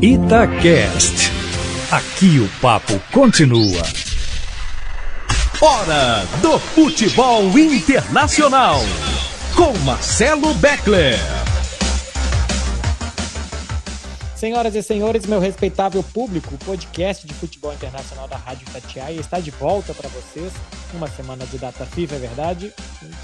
Itacast. Aqui o papo continua. Hora do futebol internacional. Com Marcelo Beckler. Senhoras e senhores, meu respeitável público, o podcast de futebol internacional da Rádio Tatiaia está de volta para vocês. Uma semana de data FIFA, é verdade?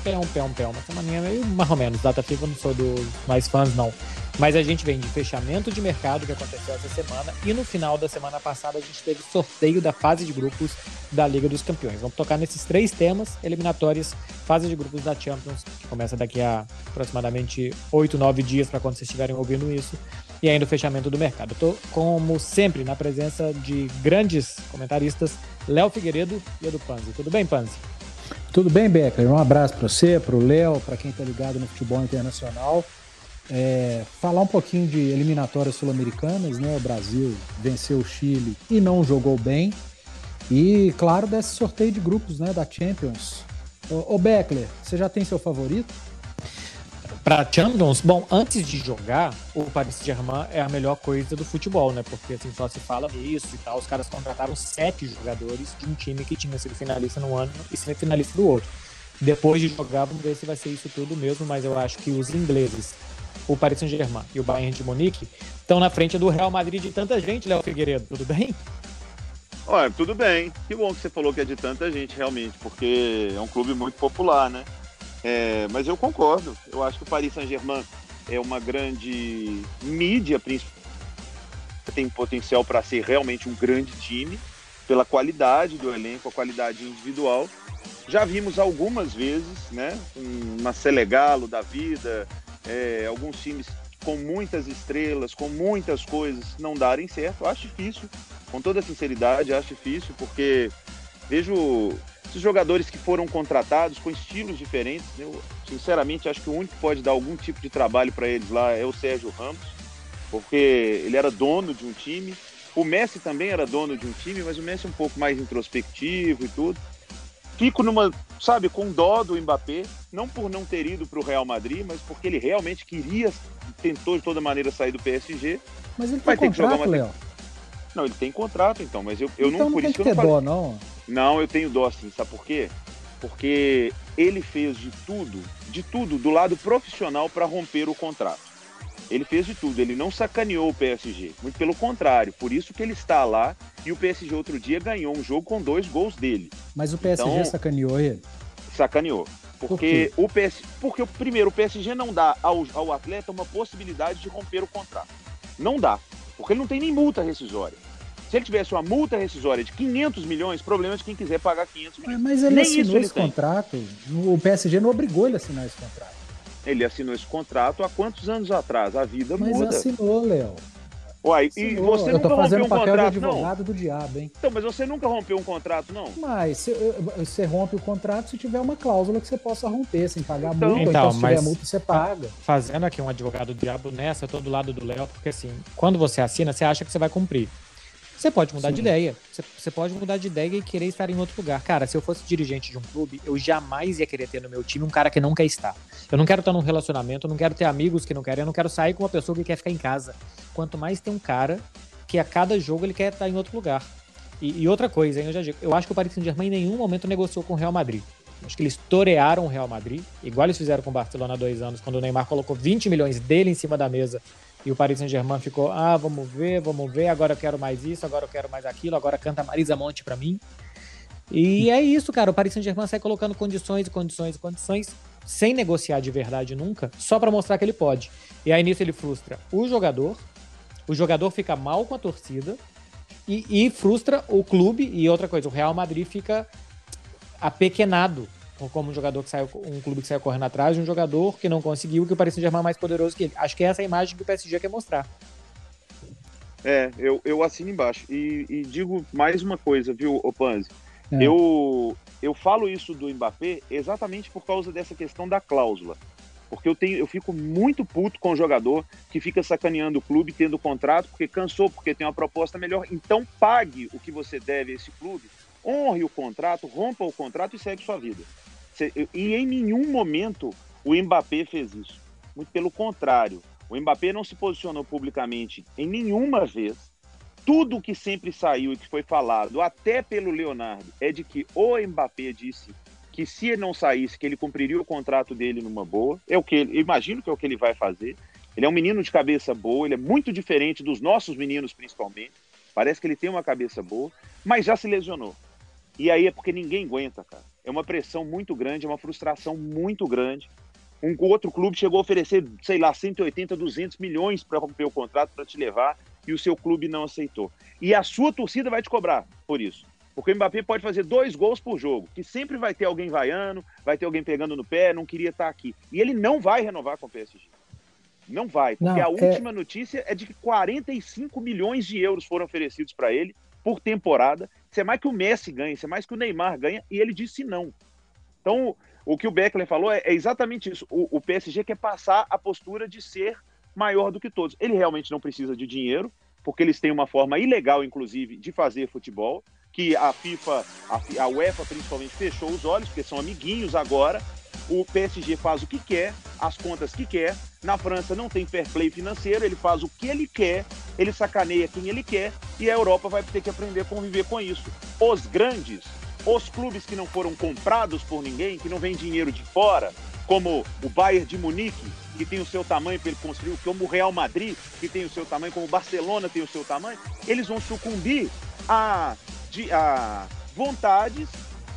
Pé um, pé um, pé uma semaninha meio mais ou menos. Data FIFA eu não sou dos mais fãs, não. Mas a gente vem de fechamento de mercado que aconteceu essa semana e no final da semana passada a gente teve sorteio da fase de grupos da Liga dos Campeões. Vamos tocar nesses três temas eliminatórias, fase de grupos da Champions, que começa daqui a aproximadamente 8, 9 dias para quando vocês estiverem ouvindo isso, e ainda o fechamento do mercado. Estou, como sempre, na presença de grandes comentaristas, Léo Figueiredo e Edu Panzi. Tudo bem, Panzi? Tudo bem, Becker? Um abraço para você, para o Léo, para quem está ligado no futebol internacional. É, falar um pouquinho de eliminatórias sul-americanas, né? O Brasil venceu o Chile e não jogou bem. E, claro, desse sorteio de grupos né, da Champions. Ô, ô Beckler, você já tem seu favorito? Para Champions, bom, antes de jogar, o Paris Saint-Germain é a melhor coisa do futebol, né? Porque assim só se fala nisso e tal. Os caras contrataram sete jogadores de um time que tinha sido finalista no ano e semifinalista do outro. Depois de jogar, vamos ver se vai ser isso tudo mesmo, mas eu acho que os ingleses o Paris Saint-Germain e o Bayern de Munique estão na frente do Real Madrid de tanta gente, Léo Figueiredo, tudo bem? Olha, tudo bem. Que bom que você falou que é de tanta gente, realmente, porque é um clube muito popular, né? É, mas eu concordo. Eu acho que o Paris Saint-Germain é uma grande mídia, principalmente tem potencial para ser realmente um grande time, pela qualidade do elenco, a qualidade individual. Já vimos algumas vezes, né? Uma Selegalo da vida, é, alguns times com muitas estrelas, com muitas coisas não darem certo. Eu acho difícil, com toda sinceridade, acho difícil, porque vejo esses jogadores que foram contratados com estilos diferentes. Eu, sinceramente, acho que o único que pode dar algum tipo de trabalho para eles lá é o Sérgio Ramos, porque ele era dono de um time. O Messi também era dono de um time, mas o Messi é um pouco mais introspectivo e tudo. Fico numa, sabe, com dó do Mbappé, não por não ter ido para o Real Madrid, mas porque ele realmente queria, tentou de toda maneira sair do PSG. Mas ele vai ter que jogar uma Léo. Não, ele tem contrato então, mas eu, eu então não, por isso que eu não falei. dó, não. Não, eu tenho dó sim, sabe por quê? Porque ele fez de tudo, de tudo do lado profissional para romper o contrato. Ele fez de tudo, ele não sacaneou o PSG, muito pelo contrário, por isso que ele está lá e o PSG outro dia ganhou um jogo com dois gols dele. Mas o PSG então, sacaneou ele? Sacaneou. Porque Por o PS, porque primeiro o PSG não dá ao, ao atleta uma possibilidade de romper o contrato. Não dá, porque ele não tem nem multa rescisória. Se ele tivesse uma multa rescisória de 500 milhões, problema de quem quiser pagar 500 milhões. Mas ele nem assinou esse contrato. O PSG não obrigou ele a assinar esse contrato. Ele assinou esse contrato há quantos anos atrás? A vida Mas muda. Mas assinou, Léo. Uai, e você nunca rompeu um contrato, de advogado não? do diabo, hein? Então, mas você nunca rompeu um contrato, não? Mas você rompe o contrato se tiver uma cláusula que você possa romper, sem pagar então, multa, então, então se tiver multa, você paga. Fazendo aqui um advogado do diabo nessa, eu tô do lado do Léo, porque assim, quando você assina, você acha que você vai cumprir. Você pode mudar Sim. de ideia. Você, você, pode mudar de ideia e querer estar em outro lugar. Cara, se eu fosse dirigente de um clube, eu jamais ia querer ter no meu time um cara que não quer estar. Eu não quero estar num relacionamento, eu não quero ter amigos que não querem, eu não quero sair com uma pessoa que quer ficar em casa. Quanto mais tem um cara que a cada jogo ele quer estar em outro lugar. E, e outra coisa, hein, eu já digo, eu acho que o Paris Saint-Germain em nenhum momento negociou com o Real Madrid. Acho que eles torearam o Real Madrid, igual eles fizeram com o Barcelona há dois anos, quando o Neymar colocou 20 milhões dele em cima da mesa e o Paris Saint-Germain ficou, ah, vamos ver, vamos ver, agora eu quero mais isso, agora eu quero mais aquilo, agora canta Marisa Monte para mim. E é isso, cara, o Paris Saint-Germain sai colocando condições e condições e condições, sem negociar de verdade nunca, só para mostrar que ele pode. E aí nisso ele frustra o jogador, o jogador fica mal com a torcida e, e frustra o clube e outra coisa, o Real Madrid fica apequenado como um jogador que saiu, um clube que saiu correndo atrás de um jogador que não conseguiu, que o Paris Saint-Germain é mais poderoso que ele. Acho que é essa a imagem que o PSG quer mostrar. É, eu, eu assino embaixo. E, e digo mais uma coisa, viu, Opanzi? É. Eu, eu falo isso do Mbappé exatamente por causa dessa questão da cláusula. Porque eu, tenho, eu fico muito puto com o jogador que fica sacaneando o clube, tendo contrato, porque cansou, porque tem uma proposta melhor. Então pague o que você deve a esse clube, honre o contrato, rompa o contrato e segue sua vida. E em nenhum momento o Mbappé fez isso. Muito pelo contrário. O Mbappé não se posicionou publicamente em nenhuma vez. Tudo que sempre saiu e que foi falado, até pelo Leonardo, é de que o Mbappé disse que se ele não saísse, que ele cumpriria o contrato dele numa boa. É o que ele, imagino que é o que ele vai fazer. Ele é um menino de cabeça boa, ele é muito diferente dos nossos meninos, principalmente. Parece que ele tem uma cabeça boa, mas já se lesionou. E aí é porque ninguém aguenta, cara. É uma pressão muito grande, é uma frustração muito grande. Um outro clube chegou a oferecer, sei lá, 180, 200 milhões para romper o contrato, para te levar, e o seu clube não aceitou. E a sua torcida vai te cobrar por isso. Porque o Mbappé pode fazer dois gols por jogo, que sempre vai ter alguém vaiando, vai ter alguém pegando no pé, não queria estar aqui. E ele não vai renovar com o PSG. Não vai, porque não, a é... última notícia é de que 45 milhões de euros foram oferecidos para ele por temporada. Isso é mais que o Messi ganha, isso é mais que o Neymar ganha, e ele disse não. Então, o que o Beckler falou é, é exatamente isso. O, o PSG quer passar a postura de ser maior do que todos. Ele realmente não precisa de dinheiro, porque eles têm uma forma ilegal, inclusive, de fazer futebol que a FIFA, a, a UEFA principalmente, fechou os olhos, porque são amiguinhos agora. O PSG faz o que quer, as contas que quer. Na França não tem fair play financeiro, ele faz o que ele quer, ele sacaneia quem ele quer e a Europa vai ter que aprender a conviver com isso. Os grandes, os clubes que não foram comprados por ninguém, que não vem dinheiro de fora, como o Bayern de Munique, que tem o seu tamanho para ele construir, como o Real Madrid, que tem o seu tamanho, como o Barcelona tem o seu tamanho, eles vão sucumbir a de a vontades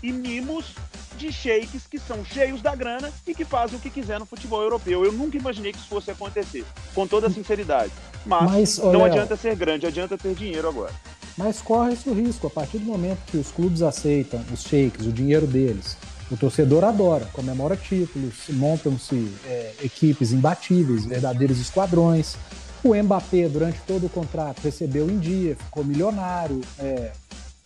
e mimos de sheiks que são cheios da grana e que fazem o que quiser no futebol europeu. Eu nunca imaginei que isso fosse acontecer, com toda sinceridade. Mas, Mas não adianta ser grande, adianta ter dinheiro agora. Mas corre esse risco, a partir do momento que os clubes aceitam os sheiks, o dinheiro deles, o torcedor adora, comemora títulos, montam-se é, equipes imbatíveis, verdadeiros esquadrões. O Mbappé, durante todo o contrato, recebeu em dia, ficou milionário, é,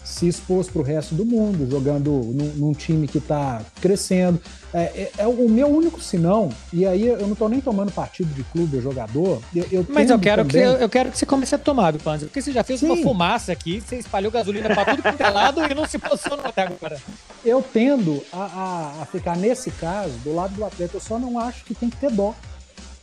se expôs para o resto do mundo, jogando num, num time que está crescendo. É, é, é, o meu único sinão, e aí eu não estou nem tomando partido de clube ou jogador. Eu, eu Mas eu quero, também... que, eu, eu, quero que você comece a tomar, Panzer, porque você já fez Sim. uma fumaça aqui, você espalhou gasolina para tudo quanto é lado e não se posicionou até agora. Eu tendo a, a, a ficar, nesse caso, do lado do atleta, eu só não acho que tem que ter dó.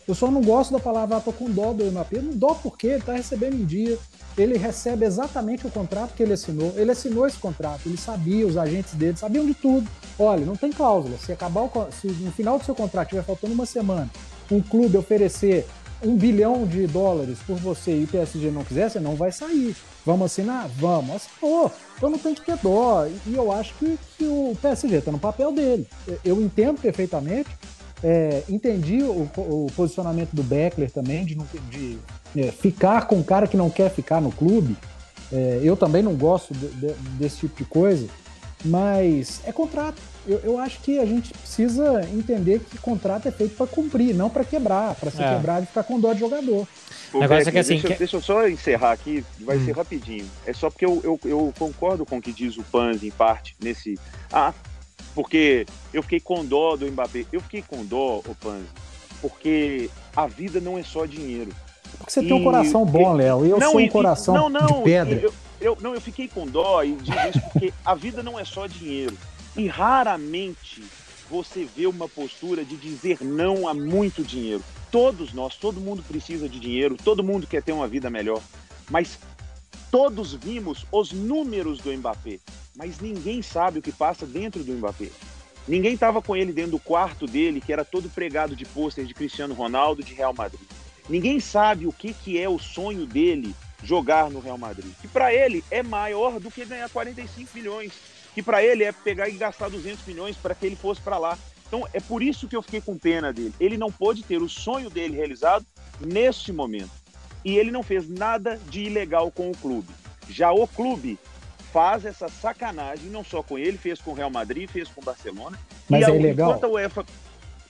Eu só não gosto da palavra, ah, tô com dó do MAP. Não dó porque ele tá recebendo em dia ele recebe exatamente o contrato que ele assinou. Ele assinou esse contrato, ele sabia, os agentes dele sabiam de tudo. Olha, não tem cláusula. Se acabar o, se no final do seu contrato tiver faltando uma semana, um clube oferecer um bilhão de dólares por você e o PSG não quiser, você não vai sair. Vamos assinar? Vamos. Assinou. Então não tem que ter dó. E eu acho que, que o PSG está no papel dele. Eu entendo perfeitamente. É, entendi o, o, posicionamento do Beckler também, de, de é, ficar com um cara que não quer ficar no clube, é, eu também não gosto de, de, desse tipo de coisa, mas é contrato. Eu, eu, acho que a gente precisa entender que contrato é feito para cumprir, não para quebrar, para ser é. quebrado e ficar com dó de jogador. O negócio é que assim. Deixa, que... deixa, eu só encerrar aqui, vai hum. ser rapidinho. É só porque eu, eu, eu, concordo com o que diz o Panz em parte, nesse. Ah, porque eu fiquei com dó do Mbappé. Eu fiquei com dó, o Panz, porque a vida não é só dinheiro. Porque você e, tem um coração bom, Léo, e eu não, sou um coração não, não, de pedra. Eu, eu, não, eu fiquei com dó e digo isso porque a vida não é só dinheiro. E raramente você vê uma postura de dizer não a muito dinheiro. Todos nós, todo mundo precisa de dinheiro, todo mundo quer ter uma vida melhor. Mas todos vimos os números do Mbappé, mas ninguém sabe o que passa dentro do Mbappé. Ninguém estava com ele dentro do quarto dele, que era todo pregado de pôster de Cristiano Ronaldo, de Real Madrid. Ninguém sabe o que, que é o sonho dele jogar no Real Madrid. Que para ele é maior do que ganhar 45 milhões. Que para ele é pegar e gastar 200 milhões para que ele fosse para lá. Então é por isso que eu fiquei com pena dele. Ele não pôde ter o sonho dele realizado neste momento. E ele não fez nada de ilegal com o clube. Já o clube faz essa sacanagem, não só com ele, fez com o Real Madrid, fez com o Barcelona. Mas e é ilegal? Enquanto a UEFA,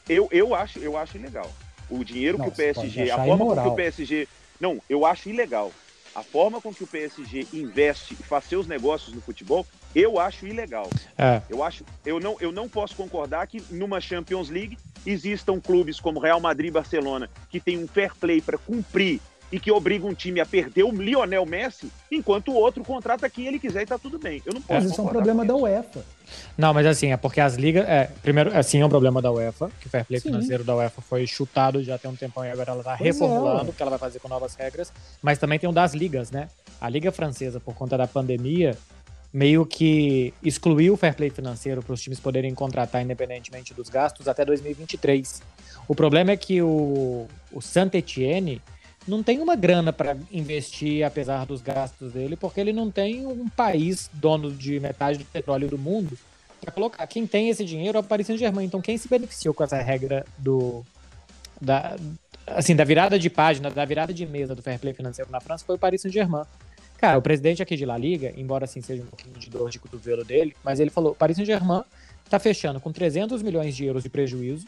eu, eu, acho, eu acho ilegal. O dinheiro que o PSG, a forma imoral. com que o PSG. Não, eu acho ilegal. A forma com que o PSG investe e faz seus negócios no futebol, eu acho ilegal. É. Eu acho, eu não, eu não posso concordar que numa Champions League existam clubes como Real Madrid e Barcelona que têm um fair play para cumprir e que obriga um time a perder o Lionel Messi, enquanto o outro contrata quem ele quiser e tá tudo bem. Eu não posso. Mas isso é um problema da UEFA. Não, mas assim, é porque as ligas. É, primeiro, assim, é um problema da UEFA, que o fair play Sim. financeiro da UEFA foi chutado já tem um tempão e agora ela tá pois reformulando é. o que ela vai fazer com novas regras. Mas também tem um das ligas, né? A Liga Francesa, por conta da pandemia, meio que excluiu o fair play financeiro para os times poderem contratar independentemente dos gastos até 2023. O problema é que o, o Saint-Etienne não tem uma grana para investir, apesar dos gastos dele, porque ele não tem um país dono de metade do petróleo do mundo para colocar. Quem tem esse dinheiro é o Paris Saint-Germain. Então, quem se beneficiou com essa regra do da, assim, da virada de página, da virada de mesa do fair play financeiro na França foi o Paris Saint-Germain. Cara, o presidente aqui de La Liga, embora assim seja um pouquinho de dor de cotovelo dele, mas ele falou: Paris Saint-Germain está fechando com 300 milhões de euros de prejuízo,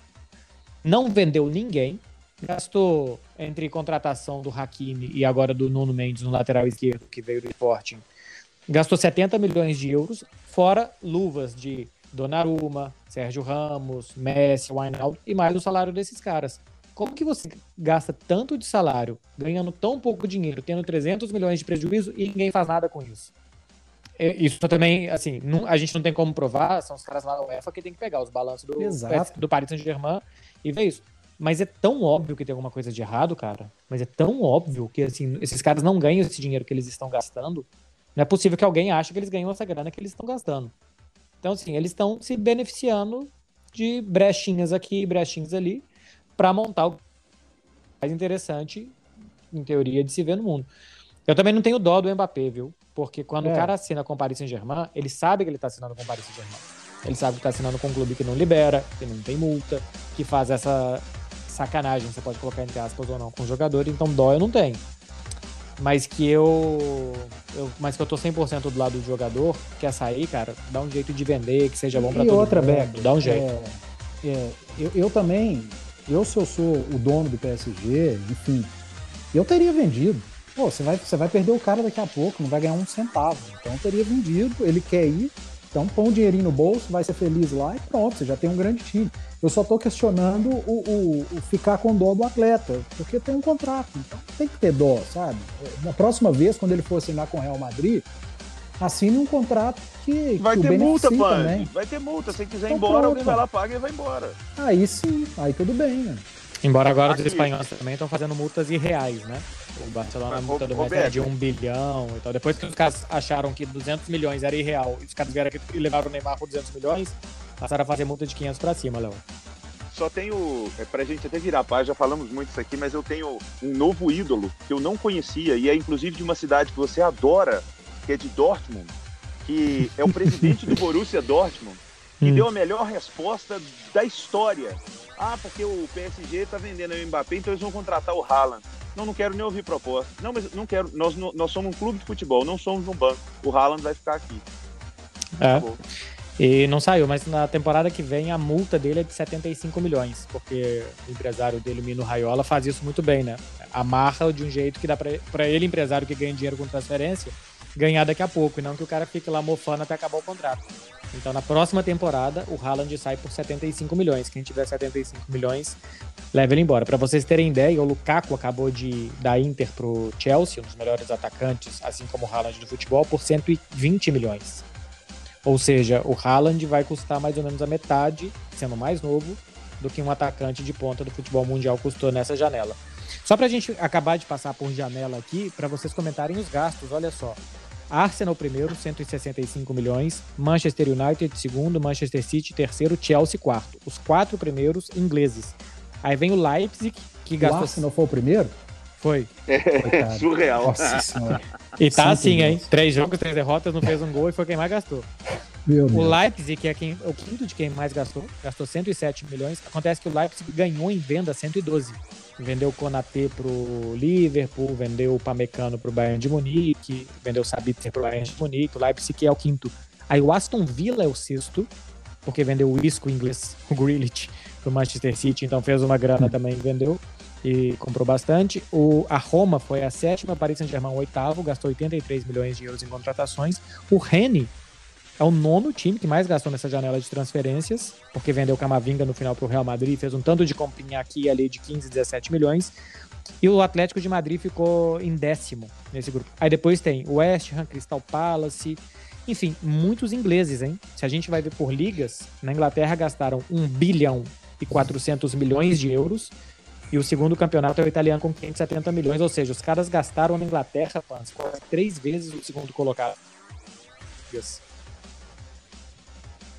não vendeu ninguém, gastou entre contratação do Hakimi e agora do Nuno Mendes no lateral esquerdo, que veio do Sporting, gastou 70 milhões de euros, fora luvas de Donnarumma, Sérgio Ramos, Messi, Wijnaldum e mais o salário desses caras. Como que você gasta tanto de salário, ganhando tão pouco dinheiro, tendo 300 milhões de prejuízo e ninguém faz nada com isso? É, isso também, assim, não, a gente não tem como provar, são os caras lá da UEFA que tem que pegar os balanços do, do Paris Saint-Germain e ver isso. Mas é tão óbvio que tem alguma coisa de errado, cara. Mas é tão óbvio que, assim, esses caras não ganham esse dinheiro que eles estão gastando. Não é possível que alguém ache que eles ganham essa grana que eles estão gastando. Então, assim, eles estão se beneficiando de brechinhas aqui, brechinhas ali, para montar o mais interessante, em teoria, de se ver no mundo. Eu também não tenho dó do Mbappé, viu? Porque quando é. o cara assina com o Paris Saint-Germain, ele sabe que ele está assinando com o Paris Saint-Germain. Ele sabe que está assinando com um clube que não libera, que não tem multa, que faz essa sacanagem, você pode colocar entre aspas ou não, com o jogador, então dó eu não tenho. Mas que eu, eu mas que eu tô 100% do lado do jogador, quer sair, cara, dá um jeito de vender, que seja bom para todo outra, mundo. Dá um jeito. É, é, eu, eu também eu, se eu sou o dono do PSG, enfim, eu teria vendido. Pô, você vai, você vai perder o cara daqui a pouco, não vai ganhar um centavo. Então eu teria vendido, ele quer ir, então põe um dinheirinho no bolso, vai ser feliz lá e pronto, você já tem um grande time. Eu só estou questionando o, o, o, ficar com dó do atleta, porque tem um contrato, então tem que ter dó, sabe? Na próxima vez, quando ele for assinar com o Real Madrid, assine um contrato que. Vai que ter multa, pai. Vai ter multa. Se quiser ir então embora, pronto. alguém vai lá, paga e vai embora. Aí sim, aí tudo bem, né? Embora agora Aqui. os espanhóis também estão fazendo multas irreais, né? O Barcelona, a multa do Messi é de um bilhão e tal. Depois que os caras acharam que 200 milhões era irreal e os caras vieram aqui e levaram o Neymar por 200 milhões, passaram a fazer multa de 500 pra cima, Léo. Só tenho, é, pra gente até virar paz, já falamos muito isso aqui, mas eu tenho um novo ídolo que eu não conhecia e é inclusive de uma cidade que você adora, que é de Dortmund que é o presidente do Borussia Dortmund, que hum. deu a melhor resposta da história. Ah, porque o PSG está vendendo o Mbappé, então eles vão contratar o Haaland. Não, não quero nem ouvir proposta. Não, mas não quero. Nós, nós somos um clube de futebol, não somos um banco. O Haaland vai ficar aqui. É. E não saiu, mas na temporada que vem a multa dele é de 75 milhões, porque o empresário dele, Mino Raiola, faz isso muito bem, né? Amarra de um jeito que dá para ele, empresário que ganha dinheiro com transferência, ganhar daqui a pouco, e não que o cara fique lá mofando até acabar o contrato. Então, na próxima temporada, o Haaland sai por 75 milhões. Quem tiver 75 milhões, leva ele embora. Para vocês terem ideia, o Lukaku acabou de dar Inter pro Chelsea, um dos melhores atacantes, assim como o Haaland do futebol, por 120 milhões. Ou seja, o Haaland vai custar mais ou menos a metade, sendo mais novo, do que um atacante de ponta do futebol mundial custou nessa janela. Só para a gente acabar de passar por janela aqui, para vocês comentarem os gastos, olha só. Arsenal primeiro, 165 milhões. Manchester United segundo, Manchester City terceiro, Chelsea quarto. Os quatro primeiros ingleses. Aí vem o Leipzig, que gastou... O Arsenal foi o primeiro? Foi. É, surreal. Nossa senhora. E tá assim, hein? Três jogos, três derrotas, não fez um gol e foi quem mais gastou. Meu o Leipzig, que é quem, o quinto de quem mais gastou, gastou 107 milhões. Acontece que o Leipzig ganhou em venda 112 vendeu o Konatê pro Liverpool, vendeu o Pamecano pro Bayern de Munique, vendeu o Sabitzer pro Bayern de Munique, o Leipzig é o quinto. Aí o Aston Villa é o sexto, porque vendeu o Isco inglês, o Grealish, pro Manchester City, então fez uma grana também, vendeu e comprou bastante. O, a Roma foi a sétima, Paris Saint-Germain o oitavo, gastou 83 milhões de euros em contratações. O Rennes é o nono time que mais gastou nessa janela de transferências, porque vendeu Camavinga no final para o Real Madrid, fez um tanto de comprinha aqui e ali de 15, 17 milhões. E o Atlético de Madrid ficou em décimo nesse grupo. Aí depois tem o West Ham, Crystal Palace, enfim, muitos ingleses, hein? Se a gente vai ver por ligas, na Inglaterra gastaram 1 bilhão e 400 milhões de euros. E o segundo campeonato é o italiano com 570 milhões. Ou seja, os caras gastaram na Inglaterra, fãs, quase três vezes o segundo colocado.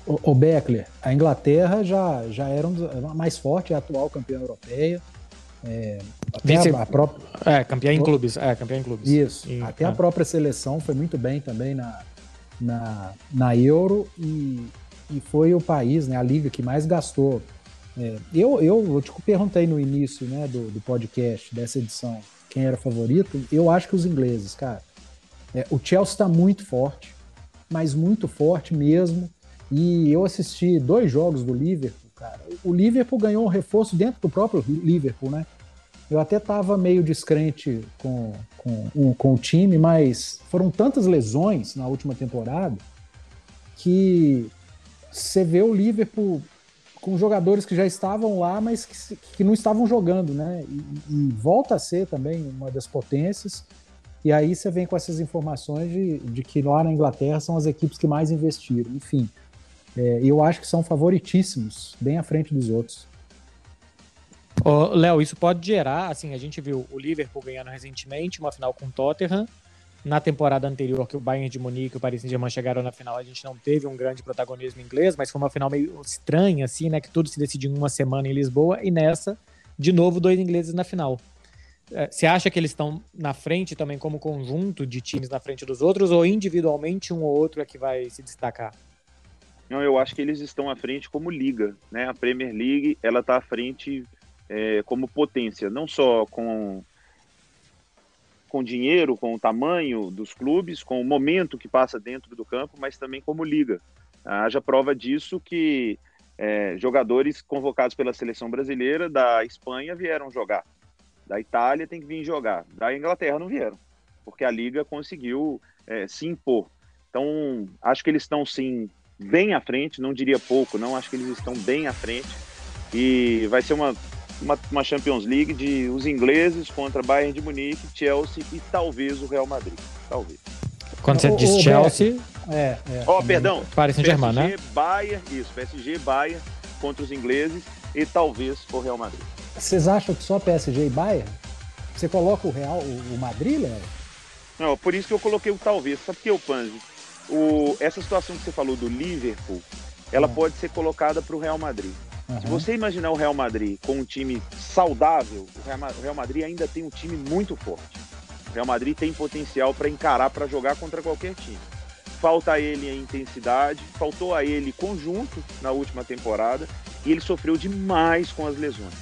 O, o Beckler, a Inglaterra já, já era um, mais forte, a atual campeã europeia. É, Vice- a, a própria, É, campeão em clubes. É, campeão em clubes. Isso. E- Até é. a própria seleção foi muito bem também na, na, na Euro e, e foi o país, né, a liga que mais gastou. É, eu, eu, eu te perguntei no início né, do, do podcast, dessa edição, quem era favorito. Eu acho que os ingleses, cara. É, o Chelsea está muito forte, mas muito forte mesmo. E eu assisti dois jogos do Liverpool, cara. O Liverpool ganhou um reforço dentro do próprio Liverpool, né? Eu até estava meio descrente com, com, o- com o time, mas foram tantas lesões na última temporada que você vê o Liverpool com jogadores que já estavam lá, mas que, que não estavam jogando, né? E, e volta a ser também uma das potências. E aí você vem com essas informações de, de que lá na Inglaterra são as equipes que mais investiram. Enfim, é, eu acho que são favoritíssimos, bem à frente dos outros. Léo, isso pode gerar, assim, a gente viu o Liverpool ganhando recentemente uma final com o Tottenham. Na temporada anterior, que o Bayern de Munique e o Paris Saint-Germain chegaram na final, a gente não teve um grande protagonismo inglês, mas foi uma final meio estranha, assim, né? Que tudo se decidiu em uma semana em Lisboa. E nessa, de novo, dois ingleses na final. É, Você acha que eles estão na frente também como conjunto de times na frente dos outros, ou individualmente um ou outro é que vai se destacar? Não, eu acho que eles estão à frente como liga, né? A Premier League, ela está à frente é, como potência, não só com com dinheiro, com o tamanho dos clubes, com o momento que passa dentro do campo, mas também como liga. Haja prova disso que é, jogadores convocados pela seleção brasileira da Espanha vieram jogar, da Itália tem que vir jogar, da Inglaterra não vieram, porque a liga conseguiu é, se impor. Então, acho que eles estão sim bem à frente, não diria pouco, não, acho que eles estão bem à frente. E vai ser uma, uma, uma Champions League de os ingleses contra Bayern de Munique, Chelsea e talvez o Real Madrid. Talvez. Quando você Ô, diz ô, Chelsea, É, é. Ó, perdão. Paris Saint-Germain, né? PSG, Bayern, isso, PSG, Bayern contra os ingleses e talvez o Real Madrid. Vocês acham que só PSG e Bayern? Você coloca o Real, o, o Madrid, Léo? Não, por isso que eu coloquei o talvez. Sabe por que o Panzi? O, essa situação que você falou do Liverpool, ela Hum. pode ser colocada para o Real Madrid. Se Aham. você imaginar o Real Madrid com um time saudável, o Real Ma- o Real Madrid ainda tem um time muito forte. O Real Madrid tem potencial para encarar, para jogar contra qualquer time. Falta a ele a intensidade, faltou a ele conjunto na última temporada e ele sofreu demais com as lesões.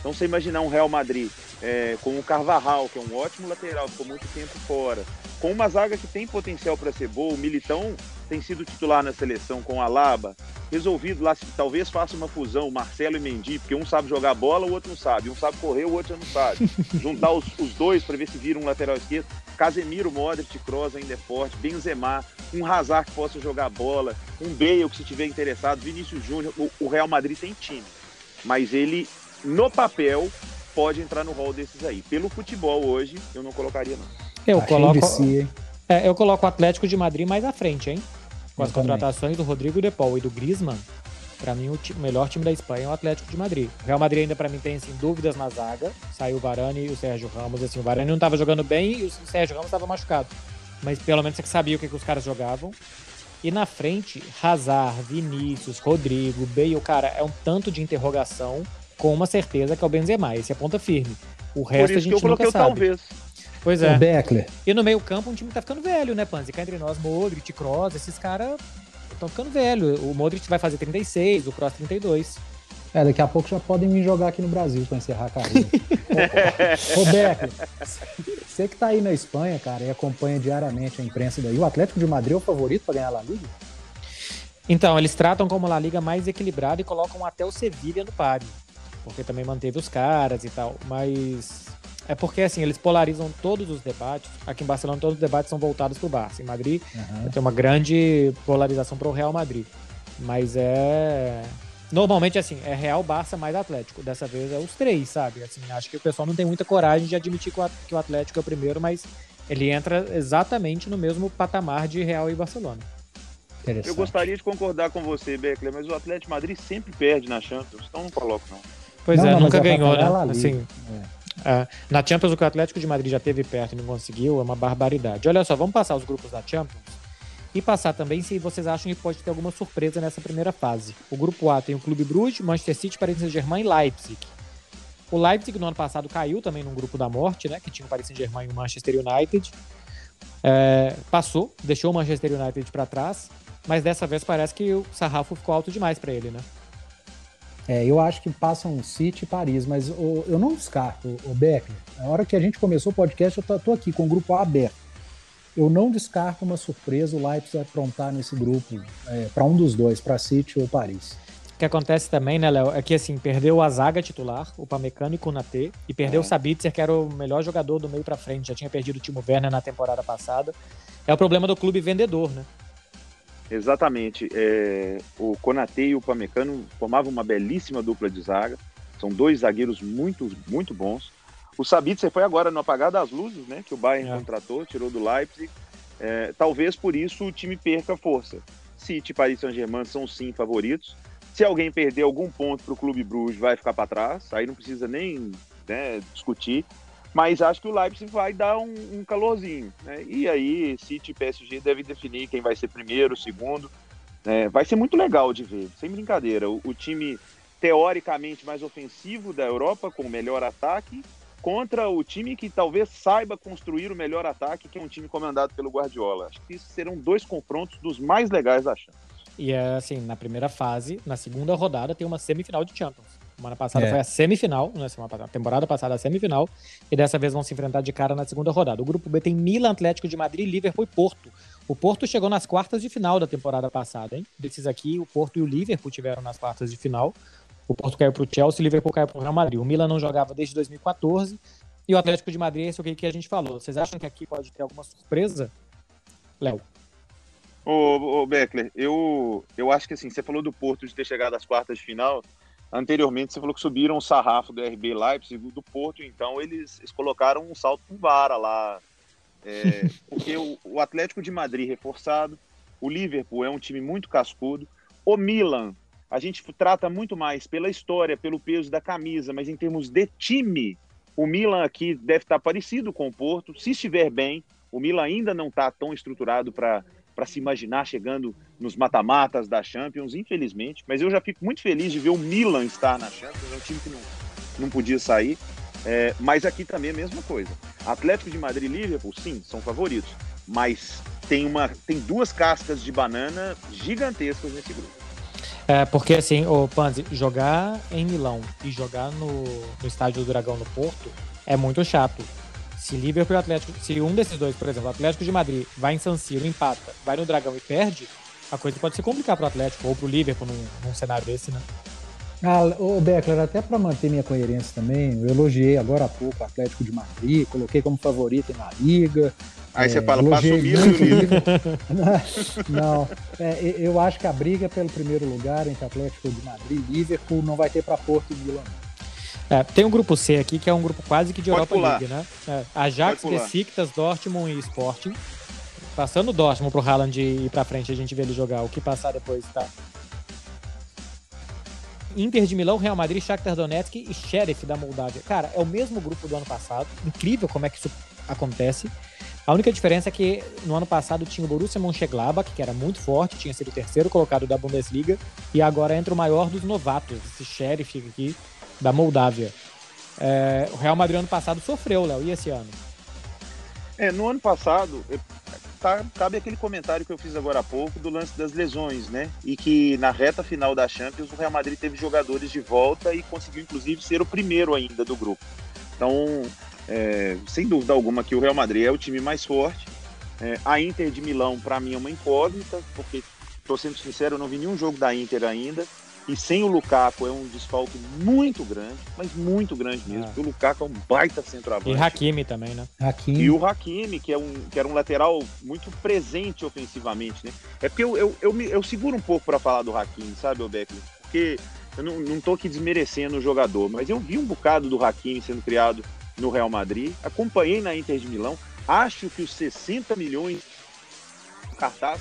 Então, você imaginar um Real Madrid é, com o Carvajal, que é um ótimo lateral, ficou muito tempo fora, com uma zaga que tem potencial para ser boa, o Militão tem sido titular na seleção com a Alaba, resolvido lá, se talvez faça uma fusão, Marcelo e Mendy, porque um sabe jogar bola, o outro não sabe, um sabe correr, o outro não sabe. Juntar os, os dois para ver se vira um lateral esquerdo. Casemiro, Modric, Kroos ainda é forte, Benzema, um Hazard que possa jogar bola, um Bale que se tiver interessado, Vinícius Júnior, o, o Real Madrid tem time, mas ele no papel pode entrar no rol desses aí. Pelo futebol hoje, eu não colocaria não. Eu Tá coloco, si, é, eu coloco o Atlético de Madrid mais à frente, hein? Com Eu as também. contratações do Rodrigo De Paul e do Griezmann, pra mim o, o melhor time da Espanha é o Atlético de Madrid. O Real Madrid ainda pra mim tem assim, dúvidas na zaga. Saiu o Varane e o Sérgio Ramos. Assim, o Varane não tava jogando bem e o Sérgio Ramos tava machucado. Mas pelo menos você que sabia o que, que os caras jogavam. E na frente, Hazard, Vinícius, Rodrigo, Bale, cara, é um tanto de interrogação com uma certeza que é o Benzema. Esse é ponta firme. O Por resto a isso que eu gente coloquei nunca o sabe. talvez. Pois O é. Beckler, E no meio campo, um time que tá ficando velho, né, Panzi? Cá entre nós, Modric, Kroos, esses caras estão ficando velho. O Modric vai fazer 36, o Kroos 32. é, daqui a pouco já podem vir jogar aqui no Brasil para encerrar a carreira. ô, ô, ô, Beckler, você que tá aí na Espanha, cara, e acompanha diariamente a imprensa daí, o Atlético de Madrid é o favorito para ganhar a La Liga? Então, eles tratam como La Liga mais equilibrada e colocam até o Sevilha no páreo. Porque também manteve os caras e tal. Mas é porque, assim, eles polarizam todos os debates. Aqui em Barcelona, todos os debates são voltados pro Barça. Em Madrid, Aham. tem uma grande polarização para o Real Madrid. Mas é. Normalmente, assim, é Real, Barça mais Atlético. Dessa vez é os três, sabe? Assim, acho que o pessoal não tem muita coragem de admitir que o Atlético é o primeiro, mas ele entra exatamente no mesmo patamar de Real e Barcelona. Eu gostaria de concordar com você, Beckler, mas o Atlético Madrid sempre perde na Champions, então não coloco não. Pois Não, é, não, nunca é ganhou, né? Assim, é, na Champions, o que o Atlético de Madrid já teve perto e não conseguiu é uma barbaridade. Olha só, vamos passar os grupos da Champions e passar também se vocês acham que pode ter alguma surpresa nessa primeira fase. O grupo A tem o Clube Bruges, Manchester City, Paris Saint-Germain e Leipzig. O Leipzig no ano passado caiu também num grupo da morte, né? Que tinha o Paris Saint-Germain e o Manchester United. É, passou, deixou o Manchester United para trás, mas dessa vez parece que o sarrafo ficou alto demais para ele, né? É, eu acho que passam City e Paris, mas o- eu não descarto, o Beckler. Na hora que a gente começou o podcast, eu tô, tô aqui com o grupo A aberto. Eu não descarto uma surpresa o Leipzig aprontar nesse grupo para um dos dois, para City ou Paris. O que acontece também, né, Léo, é que assim, perdeu a zaga titular, o Pamecano e o Kunatê, e perdeu É. o Sabitzer, que era o melhor jogador do meio pra frente, já tinha perdido o Timo Werner na temporada passada. É o problema do clube vendedor, né? Exatamente. É, o Konate e o Pamecano formavam uma belíssima dupla de zaga. São dois zagueiros muito, muito bons. O Sabitzer foi agora no apagar das luzes, né? Que o Bayern É. contratou, tirou do Leipzig. É, talvez por isso o time perca força. City e Paris Saint-Germain são sim favoritos. Se alguém perder algum ponto para o Clube Bruges, vai ficar para trás. Aí não precisa nem né, discutir. Mas acho que o Leipzig vai dar um, um calorzinho. Né? E aí, City e PSG devem definir quem vai ser primeiro, segundo. É, vai ser muito legal de ver, sem brincadeira. O, o time teoricamente mais ofensivo da Europa, com o melhor ataque, contra o time que talvez saiba construir o melhor ataque, que é um time comandado pelo Guardiola. Acho que serão dois confrontos dos mais legais da Champions. E é assim, na primeira fase, na segunda rodada, tem uma semifinal de Champions. Semana passada É. foi a semifinal, né? Semana passada, temporada passada a semifinal, e dessa vez vão se enfrentar de cara na segunda rodada. O grupo B tem Milan, Atlético de Madrid, Liverpool e Porto. O Porto chegou nas quartas de final da temporada passada, hein? Desses aqui, o Porto e o Liverpool tiveram nas quartas de final. O Porto caiu pro Chelsea, o Liverpool caiu pro Real Madrid. O Milan não jogava desde 2014 e o Atlético de Madrid é isso que a gente falou. Vocês acham que aqui pode ter alguma surpresa? Léo. Ô, ô Beckler, eu, eu acho que assim, você falou do Porto de ter chegado às quartas de final. Anteriormente, você falou que subiram o sarrafo do RB Leipzig, do Porto, então eles, eles colocaram um salto com vara lá. É, porque o, o Atlético de Madrid reforçado, o Liverpool é um time muito cascudo, o Milan, a gente trata muito mais pela história, pelo peso da camisa, mas em termos de time, o Milan aqui deve estar parecido com o Porto. Se estiver bem, o Milan ainda não está tão estruturado para para se imaginar chegando nos mata-matas da Champions, infelizmente. Mas eu já fico muito feliz de ver o Milan estar na Champions, é um time que não, não podia sair. É, mas aqui também é a mesma coisa. Atlético de Madrid e Liverpool, sim, são favoritos. Mas tem, uma, tem duas cascas de banana gigantescas nesse grupo. É, porque assim, o Panzi, jogar em Milão e jogar no, no estádio do Dragão no Porto é muito chato. Se Liverpool e Atlético, se um desses dois, por exemplo, o Atlético de Madrid vai em San Siro, empata, vai no Dragão e perde, a coisa pode se complicar pro Atlético ou pro Liverpool num, num cenário desse, né? Ah, ô Beckler, até para manter minha coerência também, eu elogiei agora há pouco o Atlético de Madrid, coloquei como favorito na Liga. Aí É, você fala, passa o e o o Liverpool. Não, é, eu acho que a briga pelo primeiro lugar entre Atlético de Madrid e Liverpool não vai ter para Porto e Milan. É, tem um grupo C aqui que é um grupo quase que de Pode Europa pular. League, né? É, Ajax. Besiktas, Dortmund e Sporting. Passando o Dortmund pro Haaland ir pra frente, a gente vê ele jogar. O que passar depois, tá? Inter de Milão, Real Madrid, Shakhtar Donetsk e Sheriff da Moldávia. Cara, é o mesmo grupo do ano passado. Incrível como é que isso acontece. A única diferença é que no ano passado tinha o Borussia Mönchengladbach, que era muito forte, tinha sido o terceiro colocado da Bundesliga, e agora entra o maior dos novatos, esse Sheriff aqui da Moldávia. É, o Real Madrid ano passado sofreu, Léo, e esse ano? É, no ano passado, eh, tá- cabe aquele comentário que eu fiz agora há pouco do lance das lesões, né? E que na reta final da Champions o Real Madrid teve jogadores de volta e conseguiu inclusive ser o primeiro ainda do grupo. Então, é, sem dúvida alguma que o Real Madrid é o time mais forte. É, a Inter de Milão para mim é uma incógnita, porque tô sendo sincero, eu não vi nenhum jogo da Inter ainda. E sem o Lukaku é um desfalque muito grande, mas muito grande mesmo. Porque O Lukaku é um baita centroavante. E Hakimi também, né? Hakimi, E o Hakimi, que, é um, que era um lateral muito presente ofensivamente, né? É porque eu, eu, eu, me- eu seguro um pouco para falar do Hakimi, sabe, o Beckley? porque eu não, não tô aqui desmerecendo o jogador, mas eu vi um bocado do Hakimi sendo criado no Real Madrid, acompanhei na Inter de Milão, acho que os 60 milhões cartaz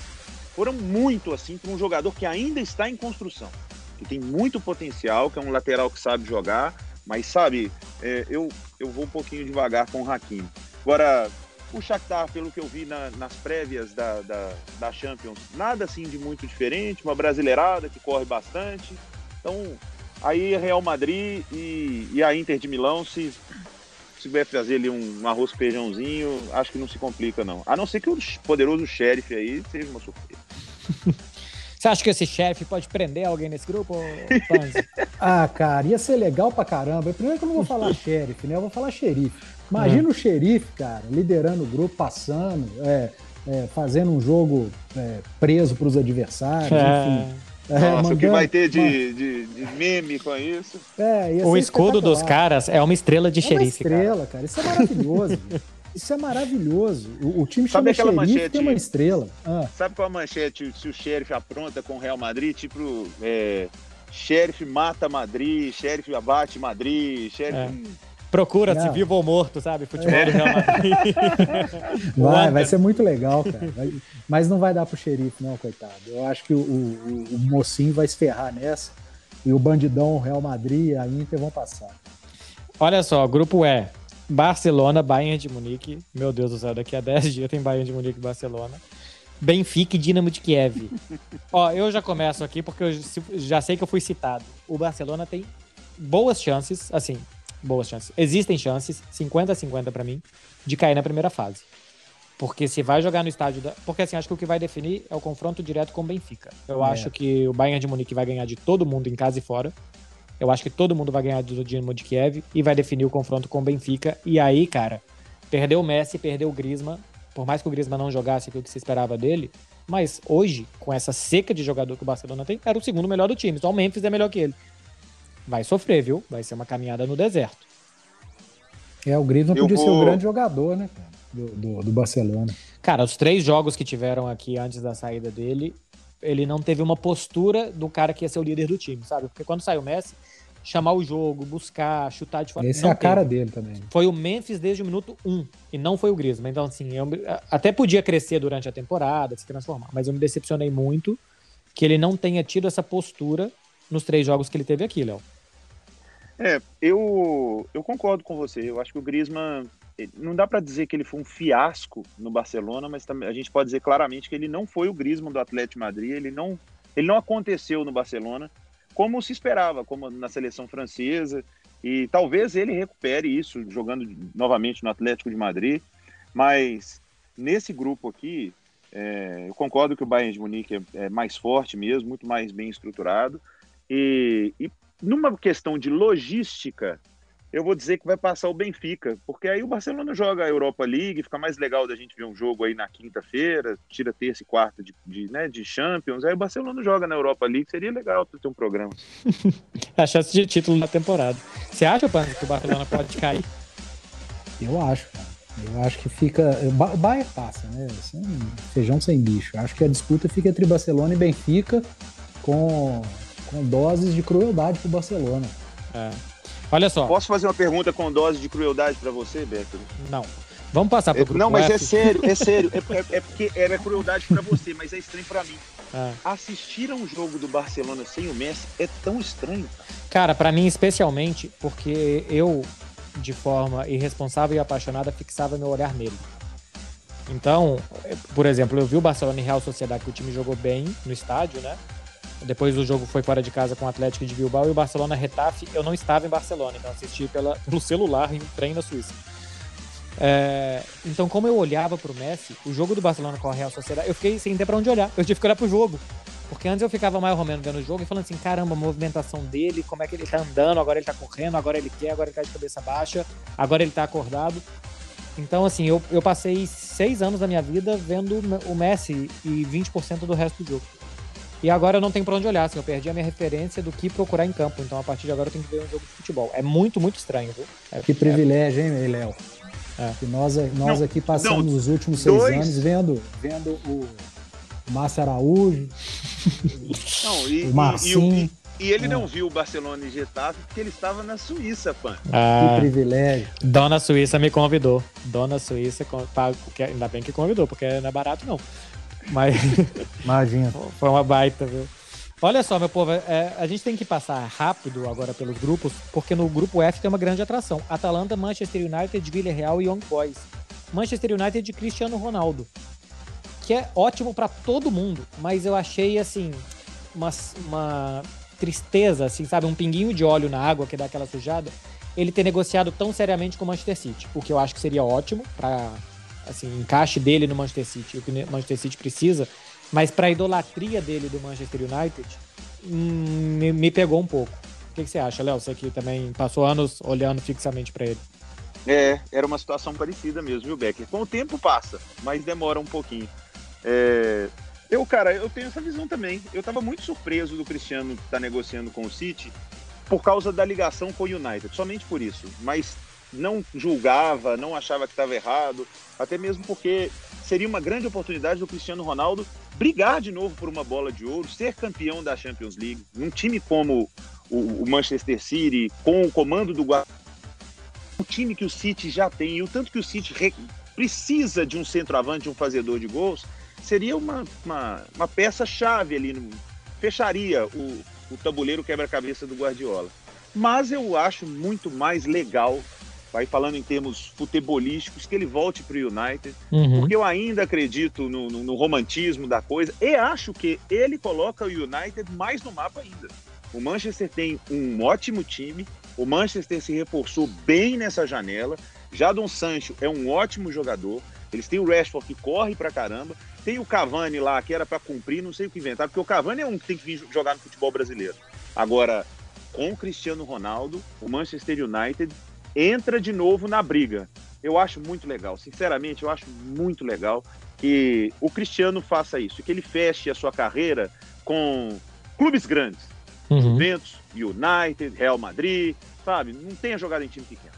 foram muito assim para um jogador que ainda está em construção, que tem muito potencial, que é um lateral que sabe jogar, mas sabe, é, eu, eu vou um pouquinho devagar com o Hakimi. Agora, o Shakhtar, pelo que eu vi na, nas prévias da, da, da, Champions, nada assim de muito diferente, uma brasileirada que corre bastante. Então, aí Real Madrid e, e a Inter de Milão, se, se vai fazer ali um, um arroz feijãozinho, acho que não se complica não. A não ser que o poderoso sheriff aí seja uma surpresa. Você acha que esse chefe pode prender alguém nesse grupo, Panzi? ah, cara, ia ser legal pra caramba. Primeiro que eu não vou falar xerife, né? Eu vou falar xerife. Imagina é. o xerife, cara, liderando o grupo, passando, é, é, fazendo um jogo é, preso para os adversários, é. enfim. É, Nossa, mandando, o que vai ter de, de, de, meme com isso? É, o escudo dos caras é uma estrela de xerife. É uma estrela, cara. cara. Isso é maravilhoso. Isso é maravilhoso. O, o time Sabe chama aquela xerife, tem uma estrela. Ah. Sabe qual a manchete se o xerife apronta com o Real Madrid? Tipo, é, xerife mata Madrid, xerife abate Madrid, xerife... É. Procura-se vivo ou morto, sabe? Futebol é. do Real Madrid. Vai, vai ser muito legal, cara. Vai, mas não vai dar pro xerife, não, coitado. Eu acho que o, o, o mocinho vai se ferrar nessa. E o bandidão, o Real Madrid e a Inter vão passar. Olha só, grupo E. Barcelona, Bayern de Munique. Meu Deus do céu, daqui a 10 dias tem Bayern de Munique e Barcelona. Benfica e Dinamo de Kiev. Ó, eu já começo aqui porque eu já sei que eu fui citado. O Barcelona tem boas chances, assim, boas chances. Existem chances, 50 a 50 para mim, de cair na primeira fase. Porque se vai jogar no estádio da... Porque assim, acho que o que vai definir é o confronto direto com o Benfica. Eu é. acho que o Bayern de Munique vai ganhar de todo mundo em casa e fora. Eu acho que todo mundo vai ganhar do Dinamo de Kiev e vai definir o confronto com o Benfica. E aí, cara, perdeu o Messi, perdeu o Griezmann. Por mais que o Griezmann não jogasse aquilo que se esperava dele, mas hoje, com essa seca de jogador que o Barcelona tem, era o segundo melhor do time. Só o Memphis é melhor que ele vai sofrer, viu? Vai ser uma caminhada no deserto. É, o Griezmann podia vou... ser o grande jogador, né, do, do, do, Barcelona. Cara, os três jogos que tiveram aqui antes da saída dele, ele não teve uma postura do cara que ia ser o líder do time, sabe? Porque quando saiu o Messi, chamar o jogo, buscar, chutar de fora. Esse é a cara dele também. Foi o Memphis desde o minuto 1 um, e não foi o Griezmann. Então, assim, eu até podia crescer durante a temporada, se transformar, mas eu me decepcionei muito que ele não tenha tido essa postura nos três jogos que ele teve aqui, Léo. É, eu, eu concordo com você. Eu acho que o Griezmann não dá para dizer que ele foi um fiasco no Barcelona, mas também a gente pode dizer claramente que ele não foi o Griezmann do Atlético Madrid, ele não ele não aconteceu no Barcelona como se esperava, como na seleção francesa, e talvez ele recupere isso jogando novamente no Atlético de Madrid, mas nesse grupo aqui, é, eu concordo que o Bayern de Munique é, é mais forte mesmo, muito mais bem estruturado, e, e numa questão de logística, eu vou dizer que vai passar o Benfica, porque aí o Barcelona joga a Europa League, fica mais legal da gente ver um jogo aí na quinta-feira, tira terça e quarta de, de, né, de Champions, aí o Barcelona joga na Europa League, seria legal ter um programa. a chance de título na temporada. Você acha, Panzi, que o Barcelona pode cair? Eu acho, cara. Eu acho que fica. O Bayern passa, né? Assim, feijão sem bicho. Acho que a disputa fica entre Barcelona e Benfica com com doses de crueldade pro Barcelona. É. Olha só. Posso fazer uma pergunta com dose de crueldade para você, Beto? Não. Vamos passar pro é, grupo Não, mas F. é sério, é sério. É, é, é porque era crueldade para você, mas é estranho para mim. É. Assistir a um jogo do Barcelona sem o Messi é tão estranho. Cara, para mim especialmente, porque eu, de forma irresponsável e apaixonada, fixava meu olhar nele. Então, por exemplo, eu vi o Barcelona e Real Sociedade que o time jogou bem no estádio, né? Depois o jogo foi fora de casa com o Atlético de Bilbao e o Barcelona Retafe. Eu não estava em Barcelona, então assisti pela, pelo celular em trem na Suíça. É, então, como eu olhava para o Messi, o jogo do Barcelona com a Real Sociedade, eu fiquei sem ter para onde olhar. Eu tive que olhar para o jogo. Porque antes eu ficava mais ou vendo o jogo e falando assim: caramba, a movimentação dele, como é que ele tá andando, agora ele tá correndo, agora ele quer, agora ele tá de cabeça baixa, agora ele tá acordado. Então, assim, eu, eu passei seis anos da minha vida vendo o Messi e 20% do resto do jogo. E agora eu não tenho pra onde olhar, assim, eu perdi a minha referência do que procurar em campo. Então a partir de agora eu tenho que ver um jogo de futebol. É muito, muito estranho, viu? É, que privilégio, hein, Léo? É. Que nós, nós não, aqui passamos não, os últimos seis dois... anos vendo, vendo o Márcio Araújo, não, e, o Marcinho. E, e, E ele não viu o Barcelona e Getafe porque ele estava na Suíça, Pan. Ah, que privilégio. Dona Suíça me convidou. Dona Suíça, ainda bem que convidou, porque não é barato não. Mas. Imagina. Foi uma baita, viu? Olha só, meu povo, é, a gente tem que passar rápido agora pelos grupos, porque no grupo F tem uma grande atração. Atalanta, Manchester United, Villarreal e Young Boys. Manchester United de Cristiano Ronaldo. Que é ótimo para todo mundo, mas eu achei, assim, uma, uma tristeza, assim, sabe? Um pinguinho de óleo na água que dá aquela sujada. Ele ter negociado tão seriamente com o Manchester City. O que eu acho que seria ótimo para assim, encaixe dele no Manchester City, o que o Manchester City precisa mas para a idolatria dele do Manchester United, hum, me, me, pegou um pouco. O que, que você acha, Léo? Você que também passou anos olhando fixamente para ele. É, era uma situação parecida mesmo, viu, Becker? Com o tempo passa, mas demora um pouquinho. É... Eu, cara, eu tenho essa visão também. Eu estava muito surpreso do Cristiano estar tá negociando com o City por causa da ligação com o United, somente por isso. Mas não julgava, não achava que estava errado, até mesmo porque seria uma grande oportunidade do Cristiano Ronaldo brigar de novo por uma bola de ouro, ser campeão da Champions League. Um time como o, Manchester City, com o comando do Guardiola, o time que o City já tem, e o tanto que o City re... precisa de um centroavante, um fazedor de gols, seria uma, uma, uma peça-chave ali, no... fecharia o, o tabuleiro quebra-cabeça do Guardiola. Mas eu acho muito mais legal vai falando em termos futebolísticos, que ele volte para o United, uhum. porque eu ainda acredito no, no, no, romantismo da coisa e acho que ele coloca o United mais no mapa ainda. O Manchester tem um ótimo time, o Manchester se reforçou bem nessa janela. Jadon Sancho é um ótimo jogador. Eles têm o Rashford que corre pra caramba. Tem o Cavani lá que era para cumprir, não sei o que inventar, porque o Cavani é um que tem que vir jogar no futebol brasileiro. Agora, com o Cristiano Ronaldo, o Manchester United entra de novo na briga. Eu acho muito legal, sinceramente, eu acho muito legal que o Cristiano faça isso, que ele feche a sua carreira com clubes grandes. Uhum. Juventus, United, Real Madrid, sabe? Não tenha jogado em time pequeno.